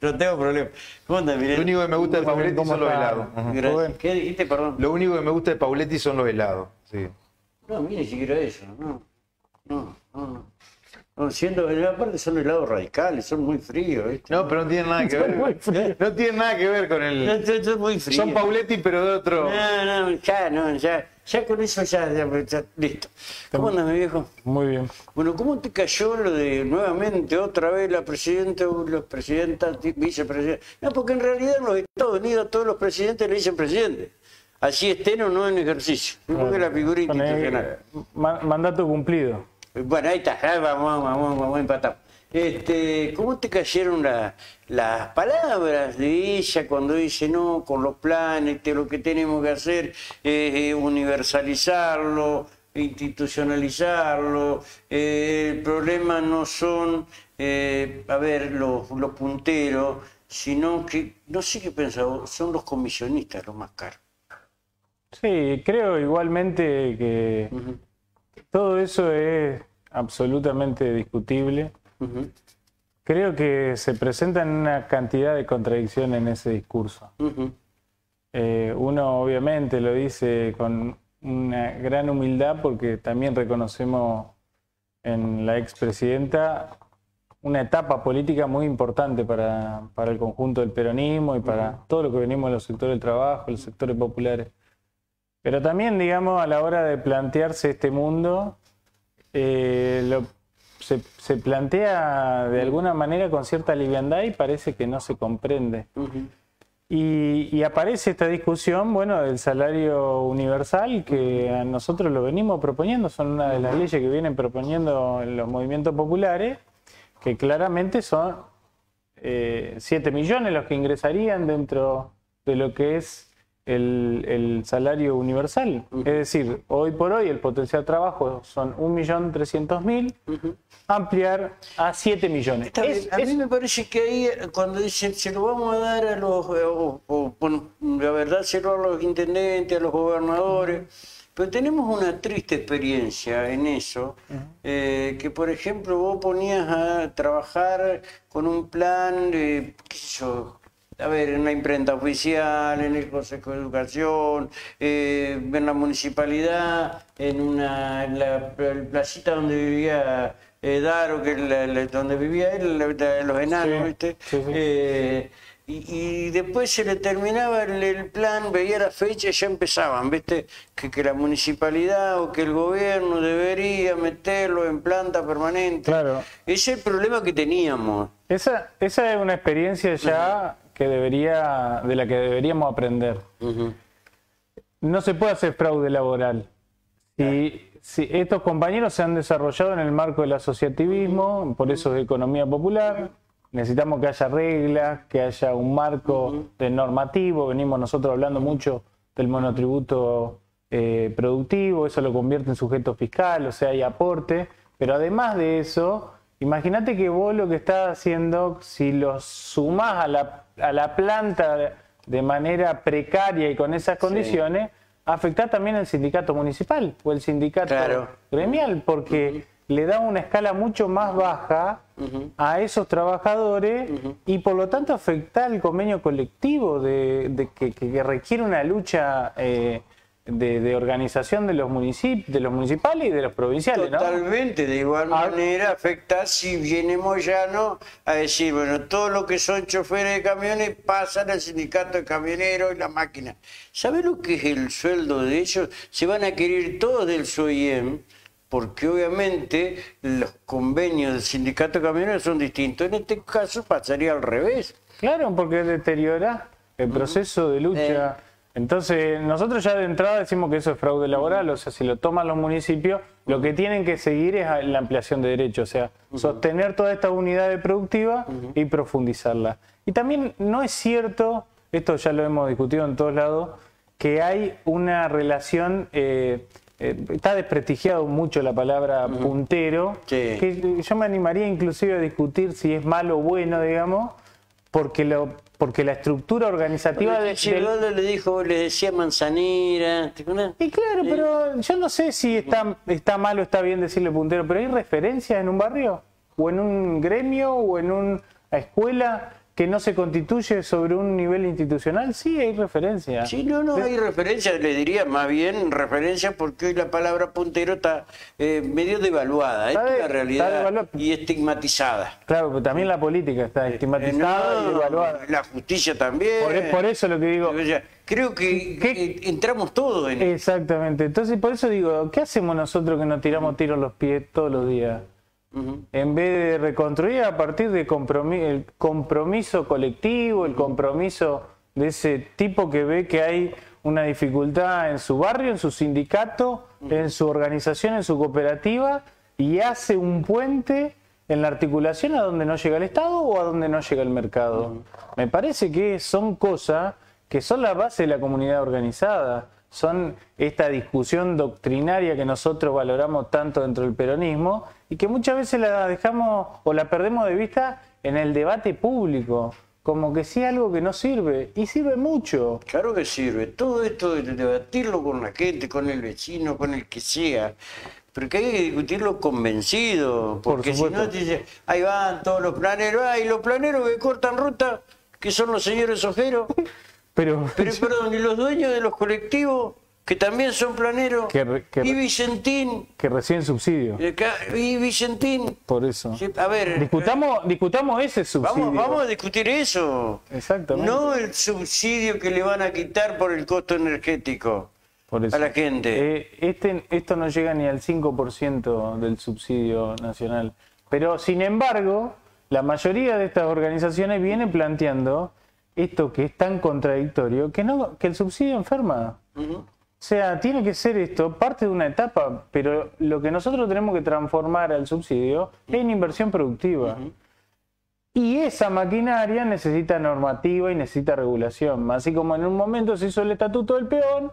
No tengo problema. ¿Cómo andas, Lo único que me gusta de Pauletti son los helados. ¿Qué dijiste, perdón? Lo único que me gusta de Pauletti son los helados. Sí. No, mire, ni siquiera eso. No, no, no. siendo, aparte son helados radicales, son muy fríos. ¿viste? No, pero no tienen nada que ver. No tienen nada que ver con el. Son, son muy fríos. Son Pauletti, pero de otro. No, no, ya, no, ya, ya con eso ya, ya, ya, listo. ¿Cómo andas, mi viejo? Muy bien. Bueno, ¿cómo te cayó lo de nuevamente otra vez la presidenta o los presidenta, vicepresidenta? No, porque en realidad en los Estados Unidos todos los presidentes le dicen presidente. Así estén o no en ejercicio. Porque es la figura institucional. eh, ma- mandato cumplido. Bueno, ahí está, ahí vamos, vamos, vamos, empatamos. Este, ¿Cómo te cayeron la- las palabras de ella cuando dice, no, con los planes, lo que tenemos que hacer es eh, universalizarlo, institucionalizarlo, eh, el problema no son, eh, a ver, los, los punteros, sino que, no sé qué pensaba, son los comisionistas los más caros. Sí, creo igualmente que todo eso es absolutamente discutible. Ujú, Creo que se presentan una cantidad de contradicciones en ese discurso. ujú. Eh, uno obviamente lo dice con una gran humildad porque también reconocemos en la expresidenta una etapa política muy importante para, para el conjunto del peronismo y para todo lo que venimos de los sectores del trabajo, los sectores populares. Pero también, digamos, a la hora de plantearse este mundo, eh, lo- se, se plantea de alguna manera con cierta liviandad y parece que no se comprende. Y, y aparece esta discusión, bueno, del salario universal que a nosotros lo venimos proponiendo, son una de las leyes que vienen proponiendo los movimientos populares, que claramente son 7 millones los que ingresarían dentro de lo que es el, el salario universal. Es decir, hoy por hoy el potencial de trabajo son 1.300.000, ampliar a 7 millones. Está bien, Es- a es- mí me parece que ahí eh, cuando dicen se lo vamos a dar a los, eh, o, o, bueno, la verdad se lo a los intendentes, a los gobernadores, pero tenemos una triste experiencia en eso, eh, que por ejemplo vos ponías a trabajar con un plan de, qué sé yo, a ver, en la imprenta oficial, en el Consejo de Educación, eh, en la municipalidad, en una en la, pl- placita donde vivía eh, Daro, que la- la- donde vivía él, la- la- los enanos, Sí, ¿viste? sí, sí. Eh, y, y después se le terminaba el, el plan, veía la fecha y ya empezaban, ¿viste? Que, que la municipalidad o que el gobierno debería meterlo en planta permanente. Claro. Ese es el problema que teníamos. Esa, esa es una experiencia ya que debería, de la que deberíamos aprender. No se puede hacer fraude laboral. Si, si estos compañeros se han desarrollado en el marco del asociativismo, por eso es economía popular, necesitamos que haya reglas, que haya un marco de normativo. Venimos nosotros hablando mucho del monotributo eh, productivo, eso lo convierte en sujeto fiscal, o sea, hay aporte. Pero además de eso, imagínate que vos lo que estás haciendo, si los sumás a la, a la planta de- manera precaria y con esas condiciones, afecta también al sindicato municipal o el sindicato Claro. gremial, porque le da una escala mucho más baja a esos trabajadores y por lo tanto afecta al convenio colectivo de, de que, que- que requiere una lucha eh, de, de organización de los municipios, de los municipales y de los provinciales, ¿no? Totalmente, de igual Ah. manera afecta si viene Moyano a decir, bueno, todo lo que son choferes de camiones pasan al sindicato de camioneros y la máquina. ¿Sabe lo que es el sueldo de ellos? Se van a querer todos del SOIEM, porque obviamente los convenios del sindicato de camioneros son distintos. En este caso pasaría al revés. Claro, porque deteriora el proceso de lucha. Entonces, nosotros ya de entrada decimos que eso es fraude laboral, o sea, si lo toman los municipios, lo que tienen que seguir es la ampliación de derechos, o sea, sostener todas estas unidades productivas y profundizarla. Y también no es cierto, esto ya lo hemos discutido en todos lados, que hay una relación, eh, eh, está desprestigiado mucho la palabra puntero, Sí. que yo me animaría inclusive a discutir si es malo o bueno, digamos, porque lo porque la estructura organizativa de, Chiroldo le dijo, le decía manzanera. y claro, pero yo no sé si está, está mal o está bien decirle puntero, pero hay referencias en un barrio, o en un gremio, o en una escuela que no se constituye sobre un nivel institucional, sí hay referencia. Sí, no, no, hay referencia, le diría más bien referencia porque hoy la palabra puntero está eh, medio devaluada, esta es la realidad y estigmatizada. Claro, pero también la política está estigmatizada y No, devaluada. la justicia también. Por, e, por eso lo que digo. Creo que ¿Qué? eh, entramos todos en Exactamente. Entonces, por eso digo, ¿qué hacemos nosotros que nos tiramos tiros a los pies todos los días? En vez de reconstruir a partir de compromi- el compromiso colectivo, el compromiso de ese tipo que ve que hay una dificultad en su barrio, en su sindicato, en su organización, en su cooperativa, y hace un puente en la articulación a donde no llega el Estado o a donde no llega el mercado. Me parece que son cosas que son la base de la comunidad organizada, son esta discusión doctrinaria que nosotros valoramos tanto dentro del peronismo y que muchas veces la dejamos o la perdemos de vista en el debate público, como que sí algo que no sirve y sirve mucho. Claro que sirve. Todo esto de debatirlo con la gente, con el vecino, con el que sea. Pero que hay que discutirlo convencido. Por Porque si no, te dice, ahí van todos los planeros. Ay, los planeros que cortan ruta, que son los señores ojeros. Pero, Pero perdón, y los dueños de los colectivos, que también son planeros. Que re- que y Vicentín. que reciben subsidio, eh, Y Vicentín. por eso. A ver. Discutamos, discutamos ese subsidio. Vamos, vamos a discutir eso. Exactamente. No el subsidio que le van a quitar por el costo energético Por eso. a la gente. Eh, este, esto no llega ni al 5% del subsidio nacional. Pero, sin embargo, la mayoría de estas organizaciones viene planteando esto que es tan contradictorio, que, no, que el subsidio enferma. O sea, tiene que ser esto parte de una etapa, pero lo que nosotros tenemos que transformar al subsidio es en inversión productiva. Y esa maquinaria necesita normativa y necesita regulación. Así como en un momento se hizo el estatuto del peón,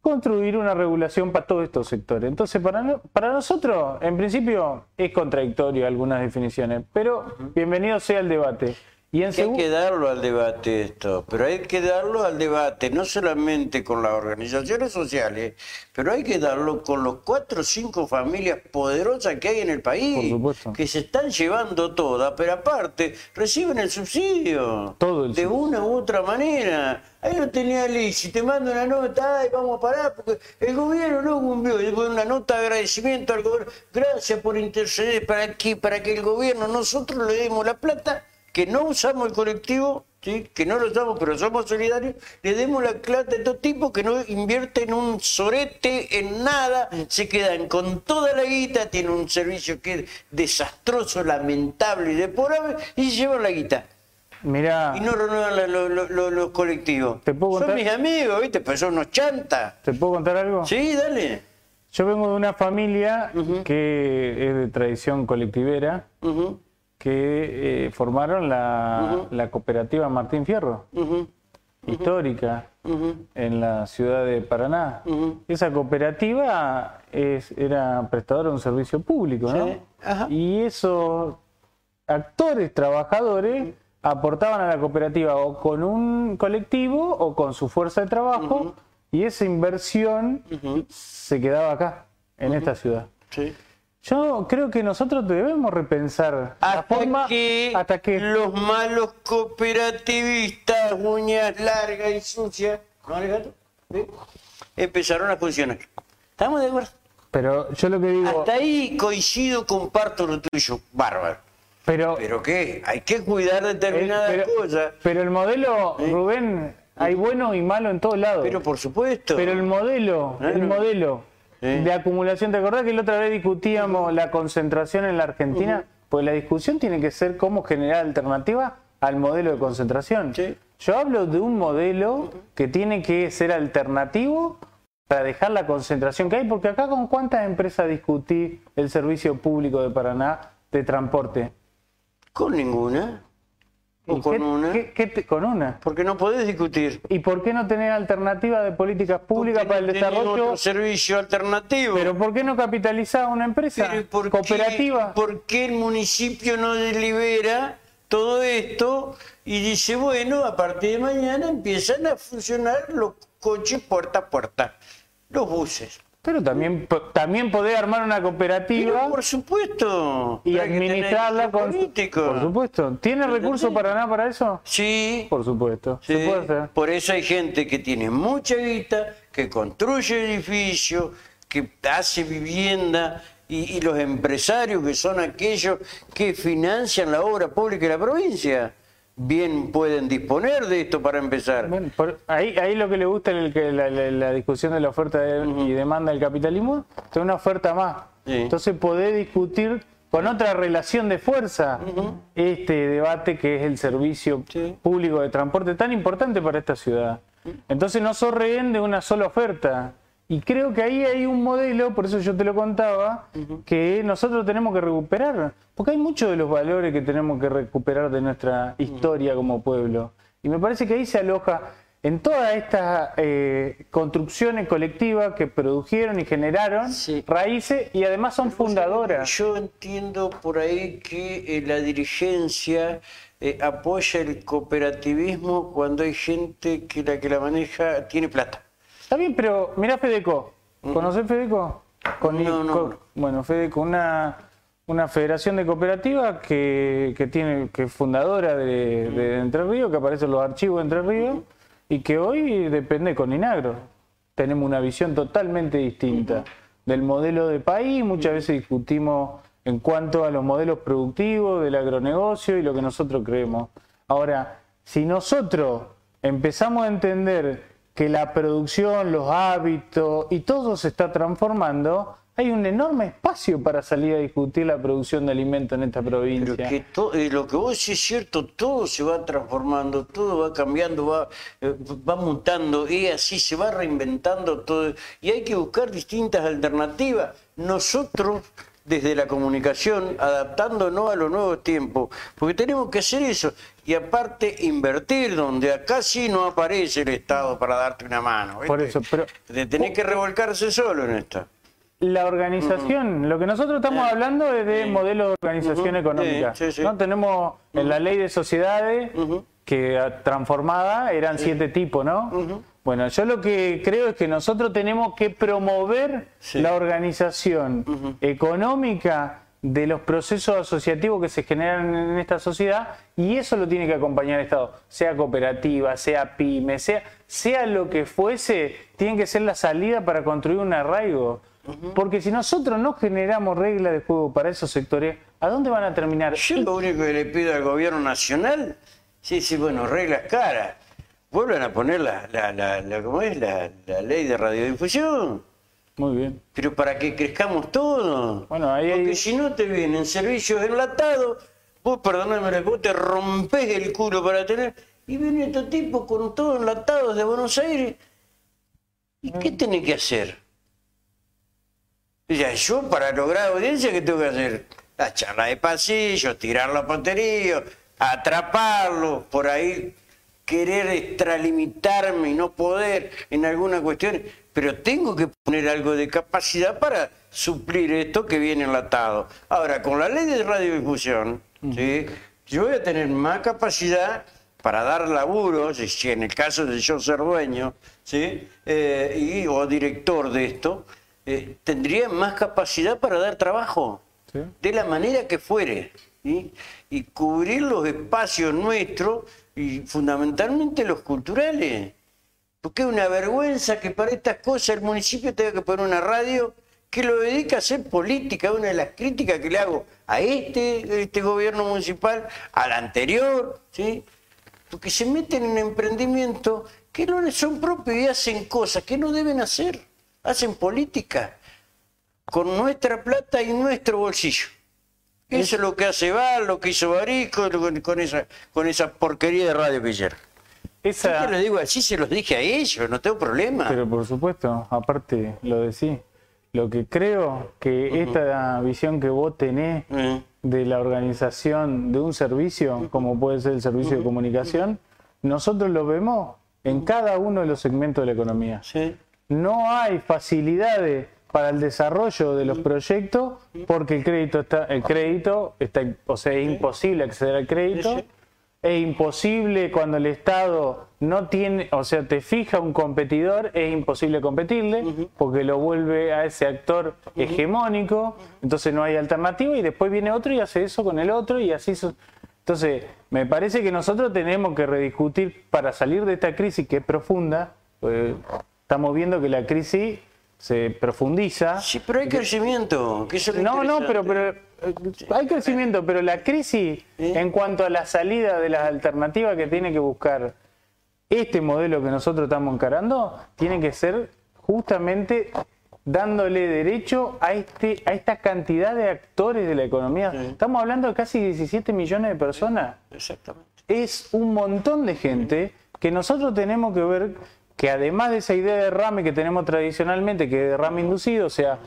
construir una regulación para todos estos sectores. Entonces, para, no- para nosotros, en principio, es contradictorio algunas definiciones, pero bienvenido sea el debate. Y en Que hay que darlo al debate esto, pero hay que darlo al debate no solamente con las organizaciones sociales, pero hay que darlo con los cuatro o cinco familias poderosas que hay en el país, que se están llevando todas, pero aparte reciben el subsidio, Todo el de subsidio. una u otra manera. Ahí lo tenía Liz, si te manda una nota, ay, vamos a parar, porque el gobierno no cumplió, y después una nota de agradecimiento al gobierno, gracias por interceder para que, para que el gobierno, nosotros le demos la plata, que no usamos el colectivo, ¿sí? que no lo usamos, pero somos solidarios, le demos la plata a estos tipos que no invierten un sorete en nada, se quedan con toda la guita, tienen un servicio que es desastroso, lamentable y deplorable, y se llevan la guita Mirá, y no renuevan la- lo- lo- lo- los colectivos. ¿Te puedo Son contar? mis amigos, ¿viste? Pero son unos chantas. ¿te puedo contar algo? Sí, dale. Yo vengo de una familia que es de tradición colectivera, que eh, formaron la, la cooperativa Martín Fierro, histórica, en la ciudad de Paraná. Esa cooperativa es, era prestadora de un servicio público, ¿no? Sí. Y esos actores, trabajadores, aportaban a la cooperativa o con un colectivo o con su fuerza de trabajo, y esa inversión se quedaba acá, en esta ciudad. Sí. Yo creo que nosotros debemos repensar la Hasta forma que, hasta que los malos cooperativistas, uñas largas y sucias, ¿no, Alejandro? ¿Sí? empezaron a funcionar. ¿Estamos de acuerdo? pero yo lo que digo Hasta ahí coincido, comparto lo tuyo, bárbaro. pero ¿Pero qué? Hay que cuidar determinadas pero, cosas. pero el modelo Rubén hay bueno y malo en todos lados Pero por supuesto. Pero el modelo, el modelo De acumulación, ¿te acordás que la otra vez discutíamos la concentración en la Argentina? Pues la discusión tiene que ser cómo generar alternativa al modelo de concentración. Sí. Yo hablo de un modelo que tiene que ser alternativo para dejar la concentración que hay, porque acá con cuántas empresas discutí el servicio público de Paraná de transporte. Con ninguna. O ¿Y con qué- una. qué- qué te- con una. Porque no podés discutir. ¿Y por qué no tener alternativa de políticas públicas Porque para el no desarrollo? otro servicio alternativo. Pero ¿por qué no capitalizar una empresa Pero ¿por qué- cooperativa? ¿Por qué el municipio no delibera todo esto y dice, bueno, a partir de mañana empiezan a funcionar los coches puerta a puerta, los buses? Pero también, también podés armar una cooperativa Pero por supuesto. y administrarla con... político. Por supuesto. ¿Tiene recursos para nada para eso? Sí, Por supuesto. sí. Se puede hacer. Por eso hay gente que tiene mucha guita, que construye edificios, que hace vivienda. Y, y los empresarios que son aquellos que financian la obra pública de la provincia, bien pueden disponer de esto para empezar. Bueno, por- ahí, ahí lo que le gusta es la, la- la discusión de la oferta de- y demanda del capitalismo, es una oferta más. Sí. Entonces podés discutir con otra relación de fuerza este debate que es el servicio Sí. público de transporte tan importante para esta ciudad. Entonces no sos rehén de una sola oferta. Y creo que ahí hay un modelo, por eso yo te lo contaba, que nosotros tenemos que recuperar. Porque hay muchos de los valores que tenemos que recuperar de nuestra historia como pueblo. Y me parece que ahí se aloja en todas estas eh, construcciones colectivas que produjeron y generaron Sí. raíces y además son fundadoras. Yo entiendo por ahí que eh, la dirigencia eh, apoya el cooperativismo cuando hay gente que la que la maneja tiene plata. Está bien, pero mirá Fedeco. ¿Conocés Fedeco? Con- No, no. con- bueno, Fedeco, una, una federación de cooperativas que, que tiene, que es fundadora de, de Entre Ríos, que aparece en los archivos de Entre Ríos, y que hoy depende con Inagro. Tenemos una visión totalmente distinta del modelo de país, muchas veces discutimos en cuanto a los modelos productivos del agronegocio y lo que nosotros creemos. Ahora, si nosotros empezamos a entender que la producción, los hábitos y todo se está transformando, hay un enorme espacio para salir a discutir la producción de alimentos en esta provincia. eh, lo que vos decís es cierto, todo se va transformando, todo va cambiando, va, eh, va mutando, y así se va reinventando todo. Y hay que buscar distintas alternativas. Nosotros, desde la comunicación, adaptándonos a los nuevos tiempos, porque tenemos que hacer eso. Y aparte, invertir, donde acá sí no aparece el Estado para darte una mano. Por ¿viste? eso, pero tener que revolcarse solo en esta. la organización, lo que nosotros estamos hablando es de modelo de organización económica. Sí, sí. ¿no? Tenemos en la ley de sociedades que ah, transformada eran siete tipos, ¿no? Bueno, yo lo que creo es que nosotros tenemos que promover Sí. la organización económica de los procesos asociativos que se generan en esta sociedad y eso lo tiene que acompañar el Estado, sea cooperativa, sea pyme, sea, sea lo que fuese, tiene que ser la salida para construir un arraigo. Porque si nosotros no generamos reglas de juego para esos sectores, ¿a dónde van a terminar? Yo lo único que le pido al gobierno nacional, sí, sí, bueno, reglas caras. Vuelvan a poner la, la, la, la- ¿cómo es? La, la ley de radiodifusión, Muy bien. pero para que crezcamos todos. Bueno, ahí Porque si no te vienen servicios enlatados, vos, perdóname, vos te rompes el culo para tener, y viene este tipo con todo enlatado de Buenos Aires. ¿Y qué tiene que hacer? Sea, yo para lograr audiencia, ¿qué tengo que hacer? La charla de pasillo, tirar los poteríos, atraparlos, por ahí querer extralimitarme y no poder en alguna cuestión, pero tengo que poner algo de capacidad para suplir esto que viene enlatado. Ahora, con la ley de radiodifusión, ¿sí? yo voy a tener más capacidad para dar laburo, si- si en el caso de yo ser dueño ¿sí? Eh, y, o director de esto, eh, tendría más capacidad para dar trabajo, Sí. de la manera que fuere, y cubrir los espacios nuestros y fundamentalmente los culturales. Porque es una vergüenza que para estas cosas el municipio tenga que poner una radio que lo dedica a hacer política, una de las críticas que le hago a este, este gobierno municipal, al anterior, ¿sí? porque se meten en emprendimientos que no les son propios y hacen cosas que no deben hacer, hacen política con nuestra plata y nuestro bolsillo. Eso es lo que hace Val, lo que hizo Barico con esa, con esa porquería de radio. Yo Esa, te lo digo así, se los dije a ellos, no tengo problema. Pero por supuesto, aparte lo decís. Lo que creo que esta visión que vos tenés de la organización de un servicio, como puede ser el servicio de comunicación, nosotros lo vemos en cada uno de los segmentos de la economía. sí. No hay facilidades para el desarrollo de los proyectos porque el crédito está, el crédito está, o sea, es imposible acceder al crédito. Es imposible cuando el Estado no tiene, o sea, te fija un competidor, es imposible competirle porque lo vuelve a ese actor hegemónico, entonces no hay alternativa y después viene otro y hace eso con el otro y así. so- Entonces, me parece que nosotros tenemos que rediscutir para salir de esta crisis que es profunda, pues, estamos viendo que la crisis se profundiza. Sí, pero hay crecimiento. Que eso es lo No, no, pero, pero eh, hay crecimiento, pero la crisis en cuanto a la salida de las alternativas que tiene que buscar este modelo que nosotros estamos encarando, tiene que ser justamente dándole derecho a este a esta cantidad de actores de la economía. Estamos hablando de casi 17 millones de personas Exactamente. es un montón de gente que nosotros tenemos que ver que además de esa idea de derrame que tenemos tradicionalmente, que es derrame inducido, o sea,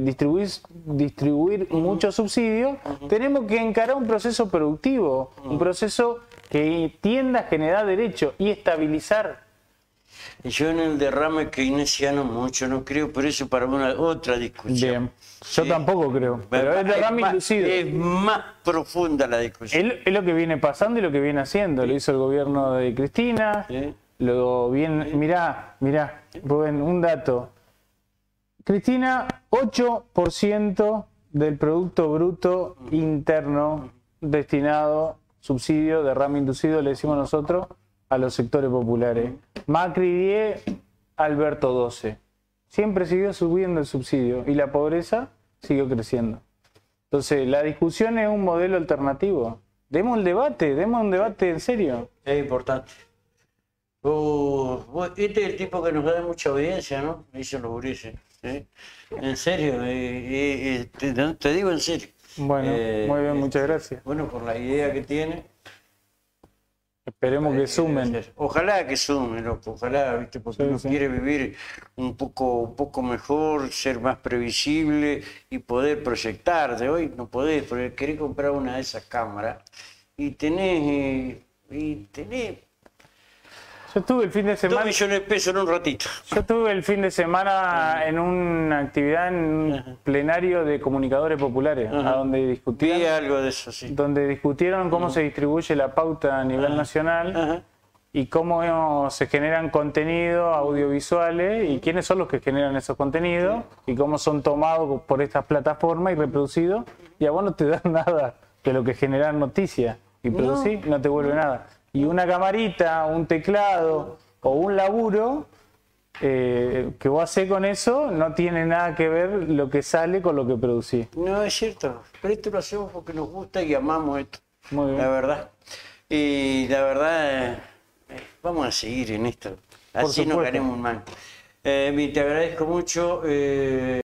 distribuir, distribuir muchos subsidios, tenemos que encarar un proceso productivo, un proceso que tienda a generar derecho y estabilizar. Yo en el derrame keynesiano mucho no creo, pero eso para una otra discusión. Bien, yo tampoco creo, pero es derrame más, inducido. es más profunda la discusión. Es, es lo que viene pasando y lo que viene haciendo. Lo hizo el gobierno de Cristina. Sí. Lo viene, mirá, mirá, Rubén, un dato. Cristina, 8% del Producto Bruto Interno destinado, subsidio, derrame inducido, le decimos nosotros, a los sectores populares. Macri 10, Alberto 12. Siempre siguió subiendo el subsidio y la pobreza siguió creciendo. Entonces, la discusión es un modelo alternativo. Demos el debate, demos un debate en serio. Es importante. Vos- este es el tipo que nos da mucha audiencia, ¿no? Dicen los gurises. ¿sí? En serio, eh, eh, eh, te, digo en serio. Bueno, Eh, muy bien, muchas gracias. Bueno, por la idea que tiene. Esperemos que sumen. Ojalá que sumen, loco, ojalá, ¿viste? Porque Sí, uno sí. quiere vivir un poco, un poco mejor, ser más previsible y poder proyectar. De hoy no podés, porque querés comprar una de esas cámaras y tenés, eh, y tenés Yo estuve el fin de dos semana. millones de pesos en un ratito. Yo estuve el fin de semana en una actividad en un plenario de comunicadores populares, a donde Vi discutían, algo de eso, sí. donde discutieron cómo se distribuye la pauta a nivel nacional y cómo se generan contenidos audiovisuales y quiénes son los que generan esos contenidos y cómo son tomados por estas plataformas y reproducidos. Y a vos no te dan nada de lo que generan noticias. Y producir no te vuelve nada. Y una camarita, un teclado o un laburo eh, que vos haces con eso no tiene nada que ver lo que sale con lo que producís. No, es cierto. Pero esto lo hacemos porque nos gusta y amamos esto. Muy bien. La verdad. Y la verdad, eh, vamos a seguir en esto. Así no ganemos mal. Eh, te agradezco mucho. eh,